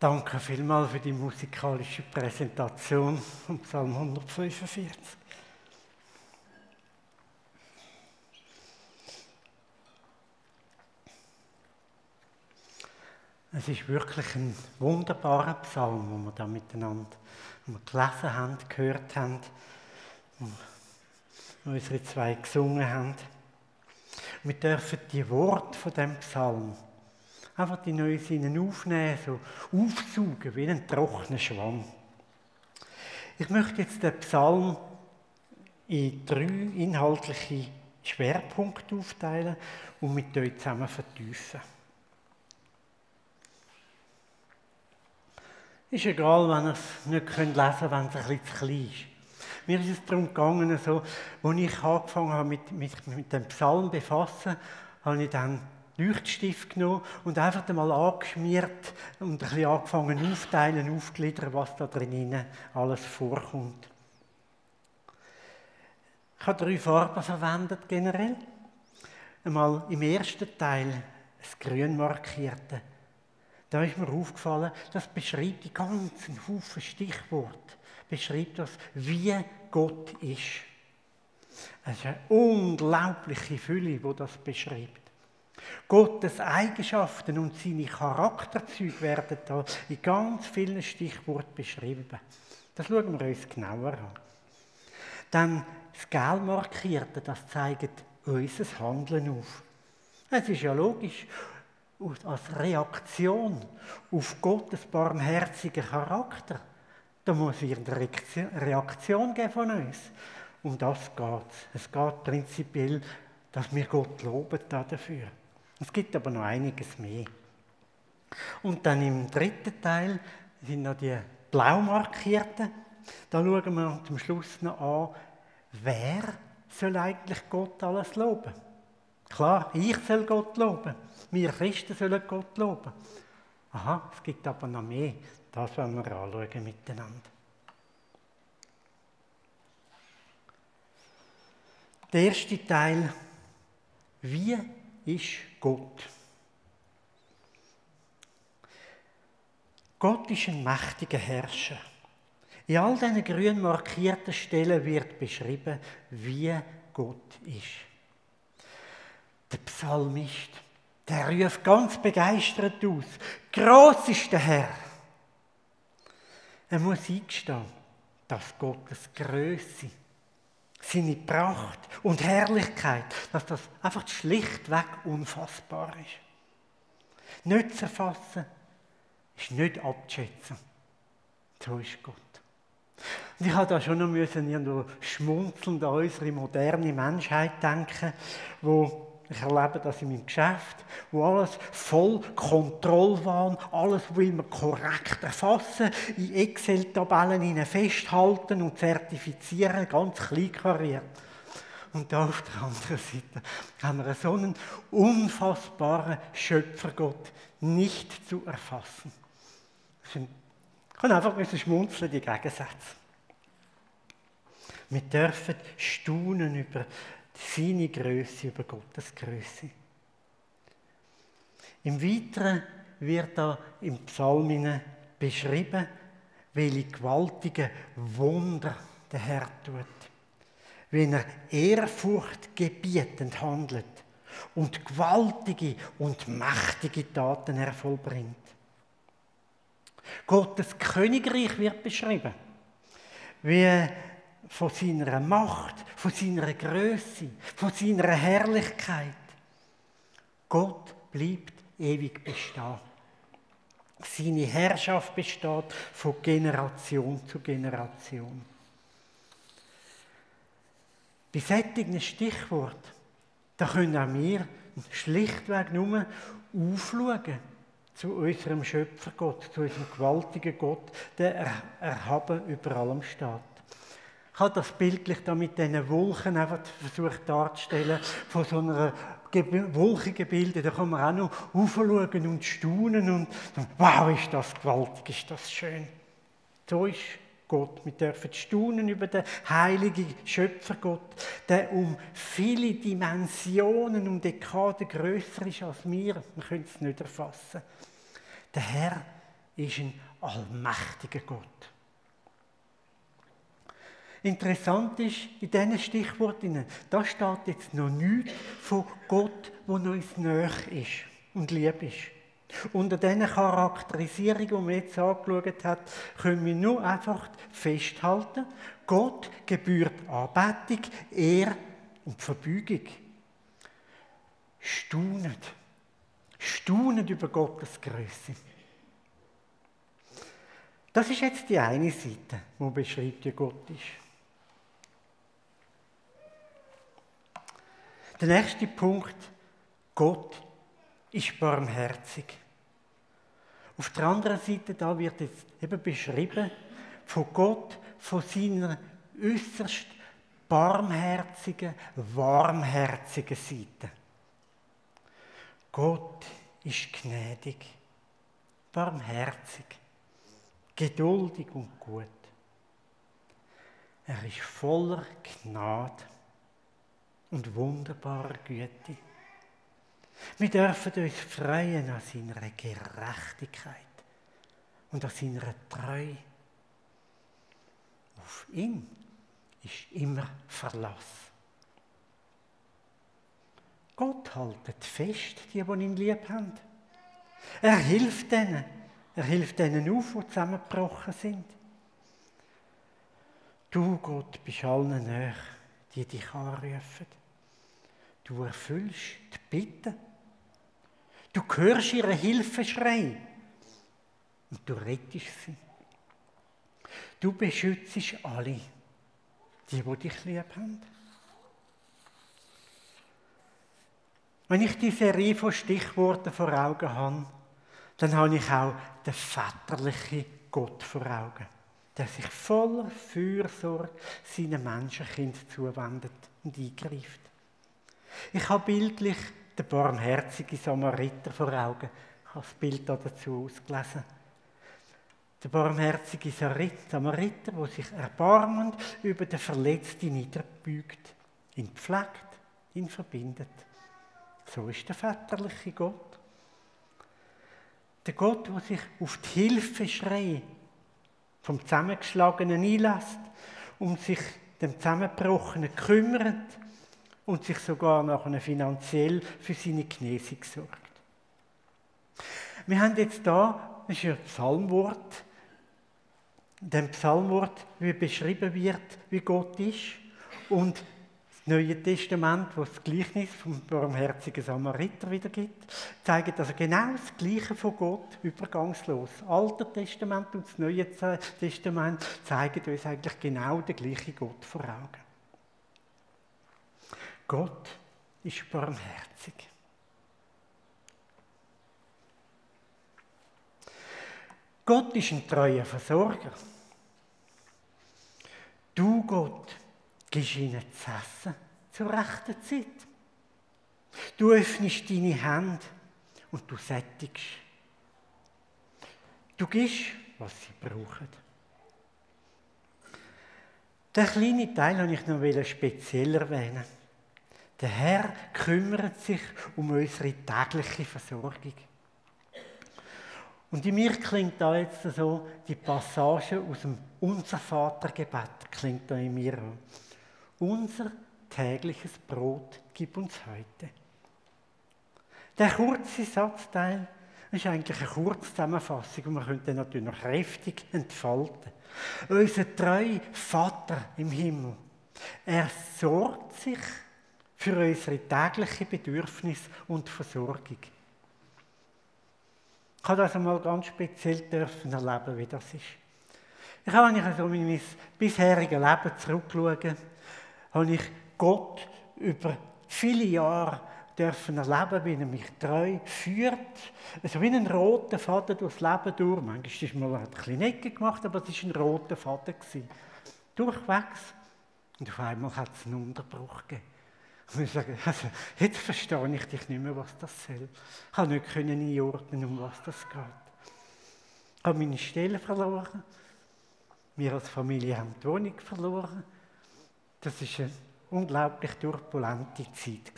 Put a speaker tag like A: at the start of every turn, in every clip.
A: Danke vielmals für die musikalische Präsentation vom Psalm 145. Es ist wirklich ein wunderbarer Psalm, wo wir da miteinander wo wir gelesen haben, gehört haben, wo unsere zwei gesungen haben. Wir dürfen die Worte von dem Psalm einfach die neuen Sinne aufnehmen, so aufsaugen wie ein trockener Schwamm. Ich möchte jetzt den Psalm in drei inhaltliche Schwerpunkte aufteilen und mit euch zusammen vertiefen. Ist egal, wenn ihr es nicht lesen könnt, wenn es ein bisschen zu klein ist. Mir ist es darum gegangen, so, als ich angefangen habe mit, mit, dem Psalm befassen, habe ich dann Leuchtstift genommen und einfach einmal angeschmiert und ein bisschen angefangen aufteilen, aufgliedern, was da drinnen alles vorkommt. Ich habe drei Farben verwendet generell. Einmal im ersten Teil das grün markierte. Da ist mir aufgefallen, das beschreibt die ganzen Haufen Stichworte, beschreibt das, wie Gott ist. Es ist eine unglaubliche Fülle, die das beschreibt. Gottes Eigenschaften und seine Charakterzüge werden da in ganz vielen Stichworten beschrieben. Das schauen wir uns genauer an. Dann das Gel markierte, das zeigt unser Handeln auf. Es ist ja logisch, als Reaktion auf Gottes barmherzigen Charakter, da muss es eine Reaktion geben von uns. Um das geht es. Es geht prinzipiell, dass wir Gott loben dafür. Es gibt aber noch einiges mehr. Und dann im dritten Teil sind noch die blau markierten. Da schauen wir zum Schluss noch an, wer soll eigentlich Gott alles loben? Klar, ich soll Gott loben. Wir Christen sollen Gott loben. Aha, es gibt aber noch mehr. Das wollen wir anschauen miteinander. Der erste Teil, wie ist Gott. Gott ist ein mächtiger Herrscher. In all diesen grün markierten Stellen wird beschrieben, wie Gott ist. Der Psalmist, der ruft ganz begeistert aus: Groß ist der Herr! Er muss eingestehen, dass Gottes Größe seine Pracht und Herrlichkeit, dass das einfach schlichtweg unfassbar ist. Nicht zu erfassen, ist nicht abzuschätzen. So ist Gott. Und ich habe da schon noch müssen schmunzelnd an unsere moderne Menschheit denken, wo ich erlebe das in meinem Geschäft, wo alles voll Kontrollwahn, alles will man korrekt erfassen, in Excel-Tabellen festhalten und zertifizieren, ganz kleinkariert. Und da auf der anderen Seite haben wir so einen unfassbaren Schöpfergott nicht zu erfassen. Ich kann einfach ein schmunzeln, die Gegensätze. Wir dürfen staunen über seine Größe über Gottes Größe. Im Weiteren wird da im Psalm beschrieben, welche gewaltige Wunder der Herr tut. Wenn er ehrfurchtgebietend handelt und gewaltige und mächtige Taten er vollbringt. Gottes Königreich wird beschrieben, wie von seiner Macht, von seiner Größe, von seiner Herrlichkeit. Gott bleibt ewig bestehen. Seine Herrschaft besteht von Generation zu Generation. Bei solchen Stichwort, da können auch wir schlichtweg nur aufschauen zu unserem Schöpfergott, zu unserem gewaltigen Gott, der erhaben über allem steht. Ich habe das bildlich da mit diesen Wolken einfach versucht darzustellen, von so einer Wolkengebilde, da kann man auch noch aufschauen und staunen und wow, ist das gewaltig, ist das schön. So ist Gott. Wir dürfen staunen über den heiligen Schöpfergott, der um viele Dimensionen, um Dekaden größer ist als wir. Wir können es nicht erfassen. Der Herr ist ein allmächtiger Gott. Interessant ist, in diesen Stichworten, da steht jetzt noch nichts von Gott, der uns näher ist und lieb ist. Unter diesen Charakterisierungen, die wir jetzt angeschaut haben, können wir nur einfach festhalten, Gott gebührt Anbetung, Ehre und Verbeugung. Staunet. Staunet über Gottes Größe. Das ist jetzt die eine Seite, wo beschreibt, wie Gott ist. Der nächste Punkt, Gott ist barmherzig. Auf der anderen Seite da wird jetzt eben beschrieben von Gott, von seiner äußerst barmherzigen, warmherzigen Seite. Gott ist gnädig, barmherzig, geduldig und gut. Er ist voller Gnade und wunderbarer Güte. Wir dürfen uns freuen an seiner Gerechtigkeit und an seiner Treue. Auf ihn ist immer Verlass. Gott haltet fest, die, die ihn lieb haben. Er hilft denen. Er hilft denen auf, die zusammengebrochen sind. Du, Gott, bist allen näher, die dich anrufen. Du erfüllst die Bitten. Du hörst ihre Hilfeschrei und du rettest sie. Du beschützt alle, die, die dich lieb haben. Wenn ich die Serie von Stichworten vor Augen habe, dann habe ich auch den väterlichen Gott vor Augen, der sich voller Fürsorge seinen Menschenkind zuwendet und eingreift. Ich habe bildlich den barmherzigen Samariter vor Augen. Ich habe das Bild dazu ausgelesen. Der barmherzige Samariter, der sich erbarmend über den Verletzten niederbeugt, ihn pflegt, ihn verbindet. So ist der väterliche Gott. Der Gott, der sich auf die Hilfeschrei vom Zusammengeschlagenen einlässt und sich dem Zusammenbrochenen kümmert und sich sogar nachher finanziell für seine Genesung sorgt. Wir haben jetzt da, das ist ein Psalmwort, in dem Psalmwort, wie beschrieben wird, wie Gott ist. Und das Neue Testament, wo das Gleichnis vom barmherzigen Samariter wieder gibt, zeigt also genau das Gleiche von Gott übergangslos. Das Alte Testament und das Neue Testament zeigen uns eigentlich genau den gleichen Gott vor Augen. Gott ist barmherzig. Gott ist ein treuer Versorger. Du, Gott, gibst ihnen zu essen zur rechten Zeit. Du öffnest deine Hände und du sättigst. Du gibst, was sie brauchen. Den kleinen Teil habe ich noch speziell erwähnen. Der Herr kümmert sich um unsere tägliche Versorgung. Und in mir klingt da jetzt so die Passage aus dem Unser Vatergebet klingt da in mir an. Unser tägliches Brot gib uns heute. Der kurze Satzteil ist eigentlich eine Kurzzusammenfassung und man könnte natürlich noch kräftig entfalten. Unser treuer Vater im Himmel, er sorgt sich für unsere tägliche Bedürfnis und Versorgung. Ich habe das einmal ganz speziell dürfen erleben, wie das ist. Ich habe, wenn ich also in mein bisheriges Leben zurückschaue, habe ich Gott über viele Jahre dürfen erleben, wie er mich treu führt. Also wie ein roter Faden durchs Leben durch. Manchmal ist mal ein bisschen Ecke gemacht, aber es war ein roter Faden. Durchwegs. Und auf einmal hat es einen Unterbruch gegeben. Und ich sage, also, jetzt verstehe ich dich nicht mehr, was das soll. Ich konnte nicht einordnen, um was das geht. Ich habe meine Stelle verloren. Wir als Familie haben die Wohnung verloren. Das war eine unglaublich turbulente Zeit.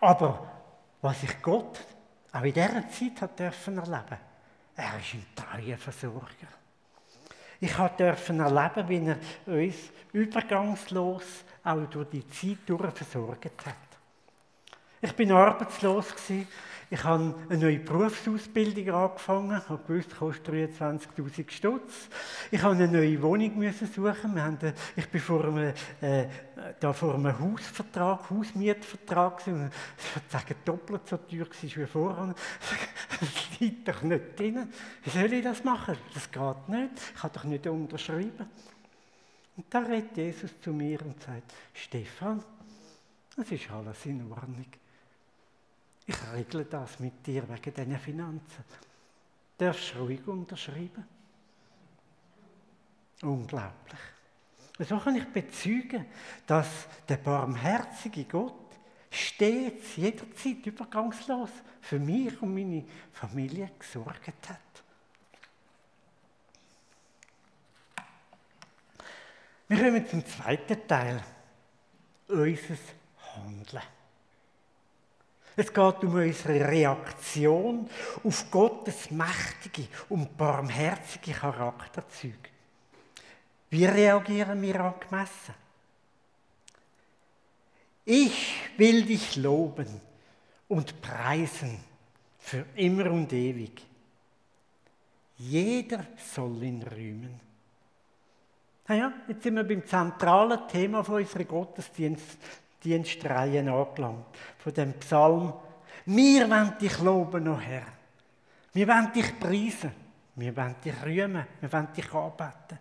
A: Aber was ich Gott auch in dieser Zeit hat dürfen er ist ein treuer Versorger. Ich durfte erleben, wie er uns übergangslos auch durch die Zeit durch versorgt hat. Ich bin arbeitslos gewesen. Ich habe eine neue Berufsausbildung angefangen, Ich habe gewusst, kostet 23'000 Stutz. Ich habe eine neue Wohnung suchen. Wir haben, ich bin vor einem, äh, da vor einem Hausvertrag, Hausmietvertrag gewesen. Ich würde sagen, doppelt so teuer wie vorher. Liegt doch nicht drin. Wie soll ich das machen? Das geht nicht. Ich kann doch nicht unterschreiben. Und da redet Jesus zu mir und sagt, Stefan, es ist alles in Ordnung. Ich regle das mit dir wegen deinen Finanzen. Darfst du ruhig unterschreiben? Unglaublich. So kann ich bezeugen, dass der barmherzige Gott stets, jederzeit übergangslos für mich und meine Familie gesorgt hat. Wir kommen zum zweiten Teil. Unser Handeln. Es geht um unsere Reaktion auf Gottes mächtige und barmherzige Charakterzüge. Wie reagieren wir angemessen? Ich will dich loben und preisen für immer und ewig. Jeder soll ihn rühmen. Naja, jetzt sind wir beim zentralen Thema von unserer Gottesdienstreihe angelangt, von dem Psalm. Wir wollen dich loben, o oh Herr. Wir wollen dich preisen. Wir wollen dich rühmen. Wir wollen dich anbeten.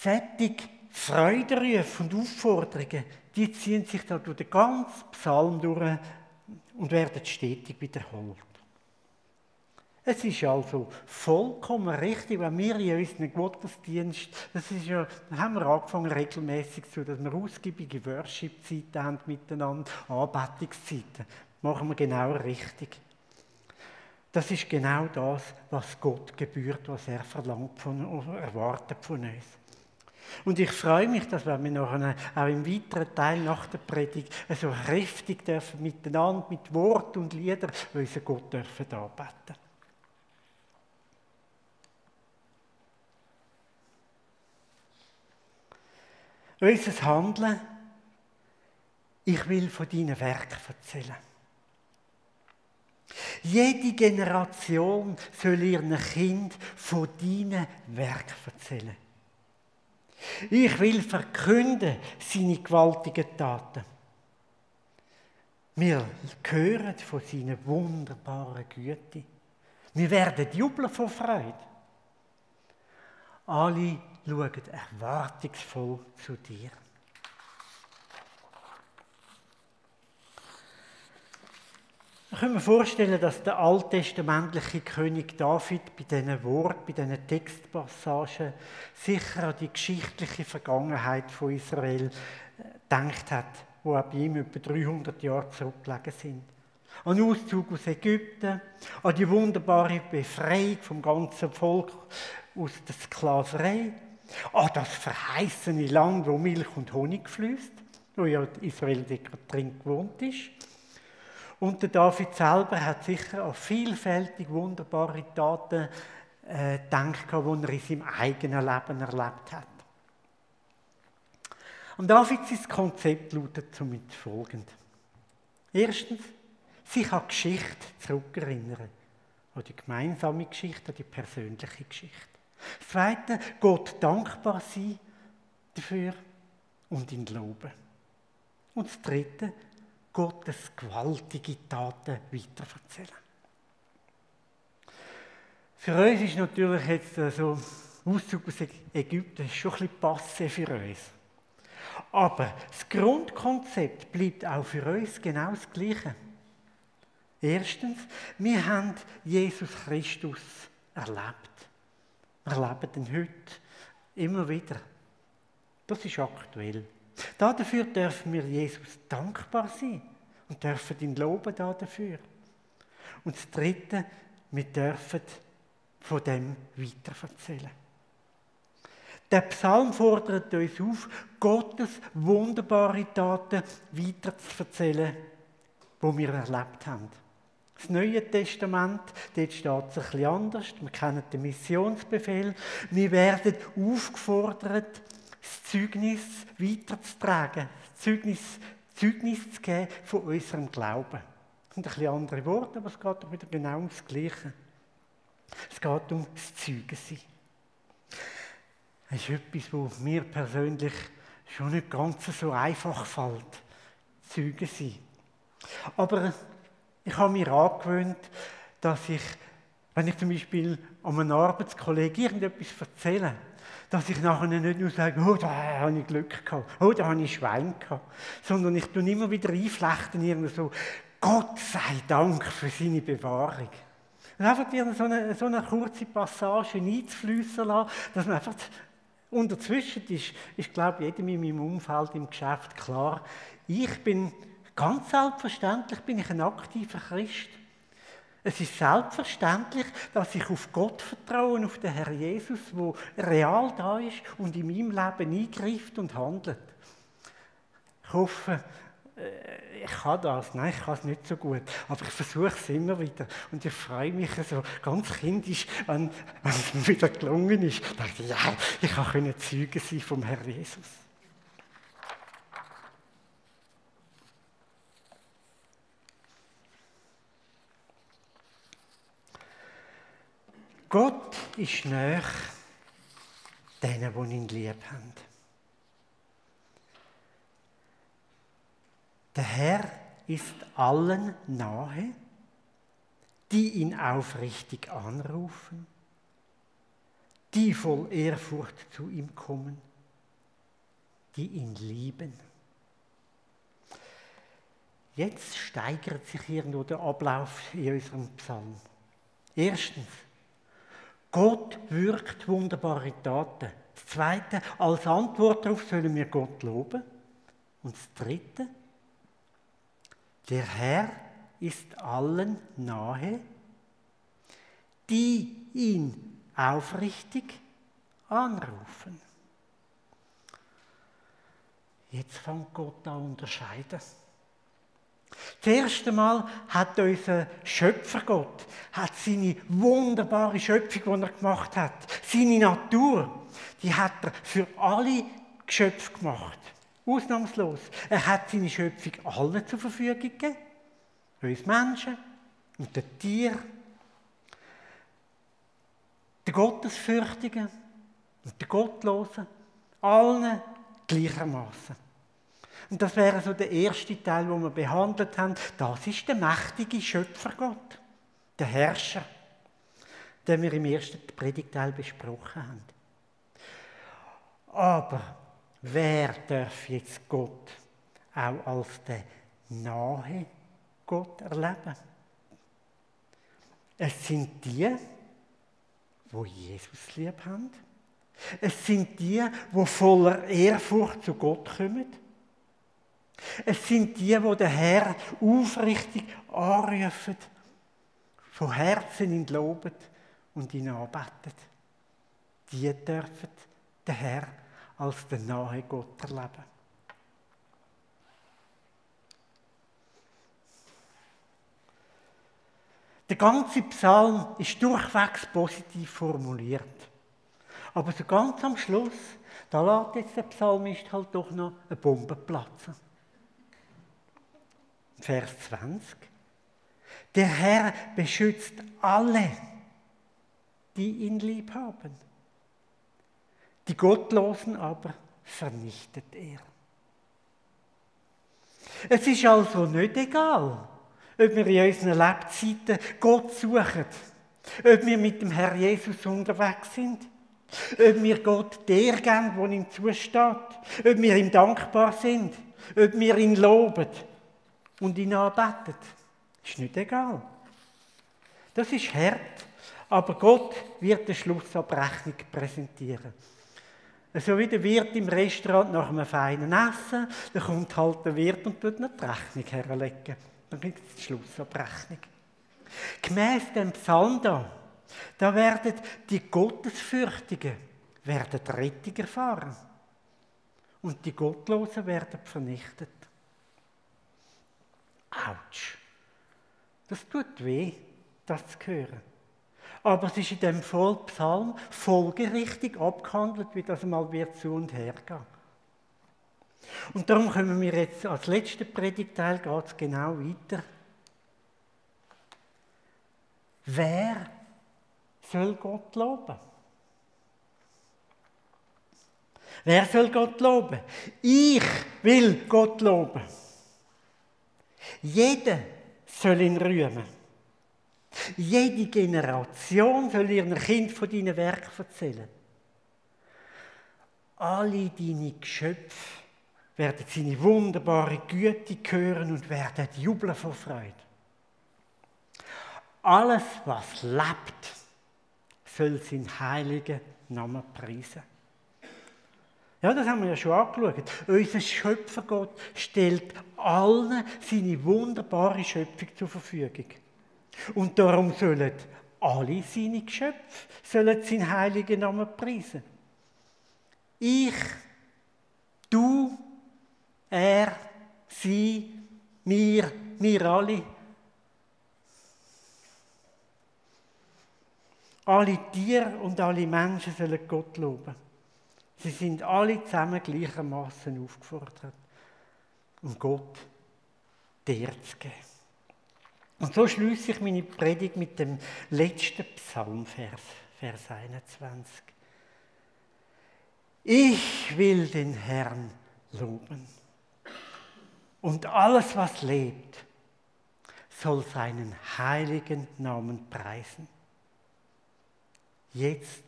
A: Sättig Freuderufe und Aufforderungen, die ziehen sich da durch den ganzen Psalm durch und werden stetig wiederholt. Es ist also vollkommen richtig, wenn wir in unserem Gottesdienst, das ist ja, da haben wir angefangen regelmäßig zu, dass wir ausgiebige Worship-Zeiten haben miteinander, Anbetungszeiten. Machen wir genau richtig. Das ist genau das, was Gott gebührt, was er verlangt von, erwartet von uns. Und ich freue mich, dass wir nachher auch im weiteren Teil nach der Predigt so kräftig dürfen miteinander mit Wort und Lieder unseren Gott dürfen anbeten. Unser Handeln, ich will von deinen Werken erzählen. Jede Generation soll ihren Kind von deinen Werken erzählen. Ich will verkünden seine gewaltigen Taten. Wir hören von seiner wunderbaren Güte. Wir werden jubeln vor Freude. Alle schauen erwartungsvoll zu dir. Ich kann mir vorstellen, dass der alttestamentliche König David bei diesen Worten, bei diesen Textpassagen sicher an die geschichtliche Vergangenheit von Israel äh, gedacht hat, wo bei ihm etwa 300 Jahre zurückgelegen sind. An den Auszug aus Ägypten, an die wunderbare Befreiung vom ganzen Volk aus der Sklaverei, an das verheißene Land, wo Milch und Honig fließt, wo ja Israel drin gewohnt ist und der David selber hat sicher an vielfältig wunderbare Taten äh, gedacht, die er in seinem eigenen Leben erlebt hat. Und Davids Konzept lautet somit folgend. Erstens, sich an Geschichte zurückerinnern. An die gemeinsame Geschichte, an die persönliche Geschichte. Das Zweite, Gott dankbar sein dafür und ihn loben. Und das Dritte, Gottes gewaltige Taten weiterverzählen. Für uns ist natürlich jetzt so Auszug aus Ägypten schon ein bisschen passé für uns. Aber das Grundkonzept bleibt auch für uns genau das Gleiche. Erstens, wir haben Jesus Christus erlebt. Wir erleben ihn heute immer wieder. Das ist aktuell. Dafür dürfen wir Jesus dankbar sein und dürfen ihn loben dafür. Und das Dritte, wir dürfen von dem weiterverzählen. Der Psalm fordert uns auf, Gottes wunderbare Taten weiterzuerzählen, wo wir erlebt haben. Das Neue Testament, dort steht es ein anders. Wir kennen den Missionsbefehl. Wir werden aufgefordert, das Zeugnis weiterzutragen, das Zeugnis, Zeugnis zu geben von unserem Glauben. Sind ein bisschen andere Worte, aber es geht doch wieder genau ums Gleiche. Es geht um das Zeugensein. Das ist etwas, was mir persönlich schon nicht ganz so einfach fällt. Zeugen sein. Aber ich habe mir angewöhnt, dass ich, wenn ich zum Beispiel einem Arbeitskollegen irgendetwas erzähle, dass ich nachher nicht nur sage, oh, da habe ich Glück gehabt, oh, da habe ich Schwein gehabt, sondern ich tue immer wieder einflechten, irgendwie so, Gott sei Dank für seine Bewahrung. Und einfach wieder so eine, so eine kurze Passage einzufließen lassen, dass man einfach und dazwischen ist, ist, glaube ich, jedem in meinem Umfeld im Geschäft klar, ich bin ganz selbstverständlich bin ich ein aktiver Christ. Es ist selbstverständlich, dass ich auf Gott vertraue, auf den Herr Jesus, wo real da ist und in meinem Leben eingreift und handelt. Ich hoffe, äh, ich kann das, nein, ich kann es nicht so gut, aber ich versuche es immer wieder und ich freue mich so ganz kindisch, wenn, wenn es mir wieder gelungen ist. Ich dachte, ja, ich kann Zeuge sein vom Herrn Jesus. Gott ist näher denen, die ihn lieb haben. Der Herr ist allen nahe, die ihn aufrichtig anrufen, die voll Ehrfurcht zu ihm kommen, die ihn lieben. Jetzt steigert sich irgendwo der Ablauf in unserem Psalm. Erstens, Gott wirkt wunderbare Taten. Das Zweite, als Antwort darauf sollen wir Gott loben. Und das Dritte, der Herr ist allen nahe, die ihn aufrichtig anrufen. Jetzt fängt Gott an unterscheiden. Das erste Mal hat unser Schöpfergott hat seine wunderbare Schöpfung, die er gemacht hat, seine Natur, die hat er für alle Geschöpfe gemacht. Ausnahmslos. Er hat seine Schöpfung allen zur Verfügung gegeben. Uns Menschen und den Tieren. Den Gottesfürchtigen und den Gottlosen. Allen gleichermaßen. Und das wäre so der erste Teil, wo wir behandelt haben. Das ist der mächtige Schöpfergott, der Herrscher, den wir im ersten Predigteil besprochen haben. Aber wer darf jetzt Gott auch als den nahe Gott erleben? Es sind die, wo Jesus lieb haben. Es sind die, wo voller Ehrfurcht zu Gott kommen. Es sind die, wo der Herr aufrichtig anrufen, von Herzen ihn loben und ihn anbeten. Die dürfen den Herr als den nahe Gott erleben. Der ganze Psalm ist durchwegs positiv formuliert. Aber so ganz am Schluss, da lässt jetzt der Psalmist halt doch noch eine Bombe platzen. Vers 20. Der Herr beschützt alle, die ihn lieb haben. Die Gottlosen aber vernichtet er. Es ist also nicht egal, ob wir in unseren Lebzeiten Gott suchen, ob wir mit dem Herr Jesus unterwegs sind, ob wir Gott der geben, der ihm zusteht, ob wir ihm dankbar sind, ob wir ihn loben und ihn anbeten. Ist nicht egal. Das ist hart, aber Gott wird eine Schlussabrechnung präsentieren. So wie der Wirt im Restaurant nach einem feinen Essen, dann kommt halt der Wirt und tut noch die Rechnung herlegen. Dann gibt es die Schlussabrechnung. Gemäß dem Psalm da, da werden die Gottesfürchtigen werden Rettung erfahren. Und die Gottlosen werden vernichtet. Autsch. Das tut weh, das zu hören. Aber es ist in dem Psalm folgerichtig abgehandelt, wie das mal wird zu und her gehen. Und darum kommen wir jetzt als letzten Predigteil geht genau weiter. Wer soll Gott loben? Wer soll Gott loben? Ich will Gott loben. Jeder soll ihn rühmen. Jede Generation soll ihren Kind von deinen Werken erzählen. Alle deine Geschöpfe werden seine wunderbare Güte hören und werden jubeln vor Freude. Alles, was lebt, soll seinen heiligen Namen preisen. Ja, das haben wir ja schon angeschaut. Unser Schöpfergott stellt allen seine wunderbare Schöpfung zur Verfügung. Und darum sollen alle seine Geschöpfe sollen seinen heiligen Namen preisen. Ich, du, er, sie, wir, wir alle. Alle Tiere und alle Menschen sollen Gott loben. Sie sind alle zusammen gleichermaßen aufgefordert, um Gott der zu geben. Und so schließe ich meine Predigt mit dem letzten Psalmvers, Vers 21. Ich will den Herrn loben. Und alles, was lebt, soll seinen heiligen Namen preisen. Jetzt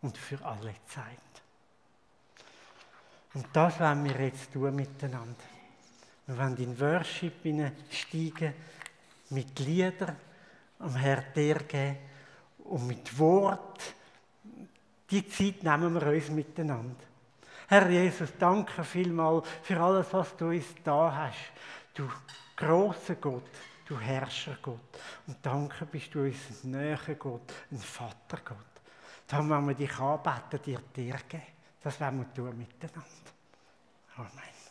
A: und für alle Zeit. Und das wollen wir jetzt tun miteinander. Wir wollen in Worship steigen, mit Liedern am Herrn dir geben und mit Wort. Die Zeit nehmen wir uns miteinander. Herr Jesus, danke vielmal für alles, was du uns da hast. Du großer Gott, du Herrscher Gott. Und danke bist du uns ein näher Gott, ein Vater Gott. Da wollen wir dich anbeten, dir dir geben. Das wollen wir tun miteinander. Amen.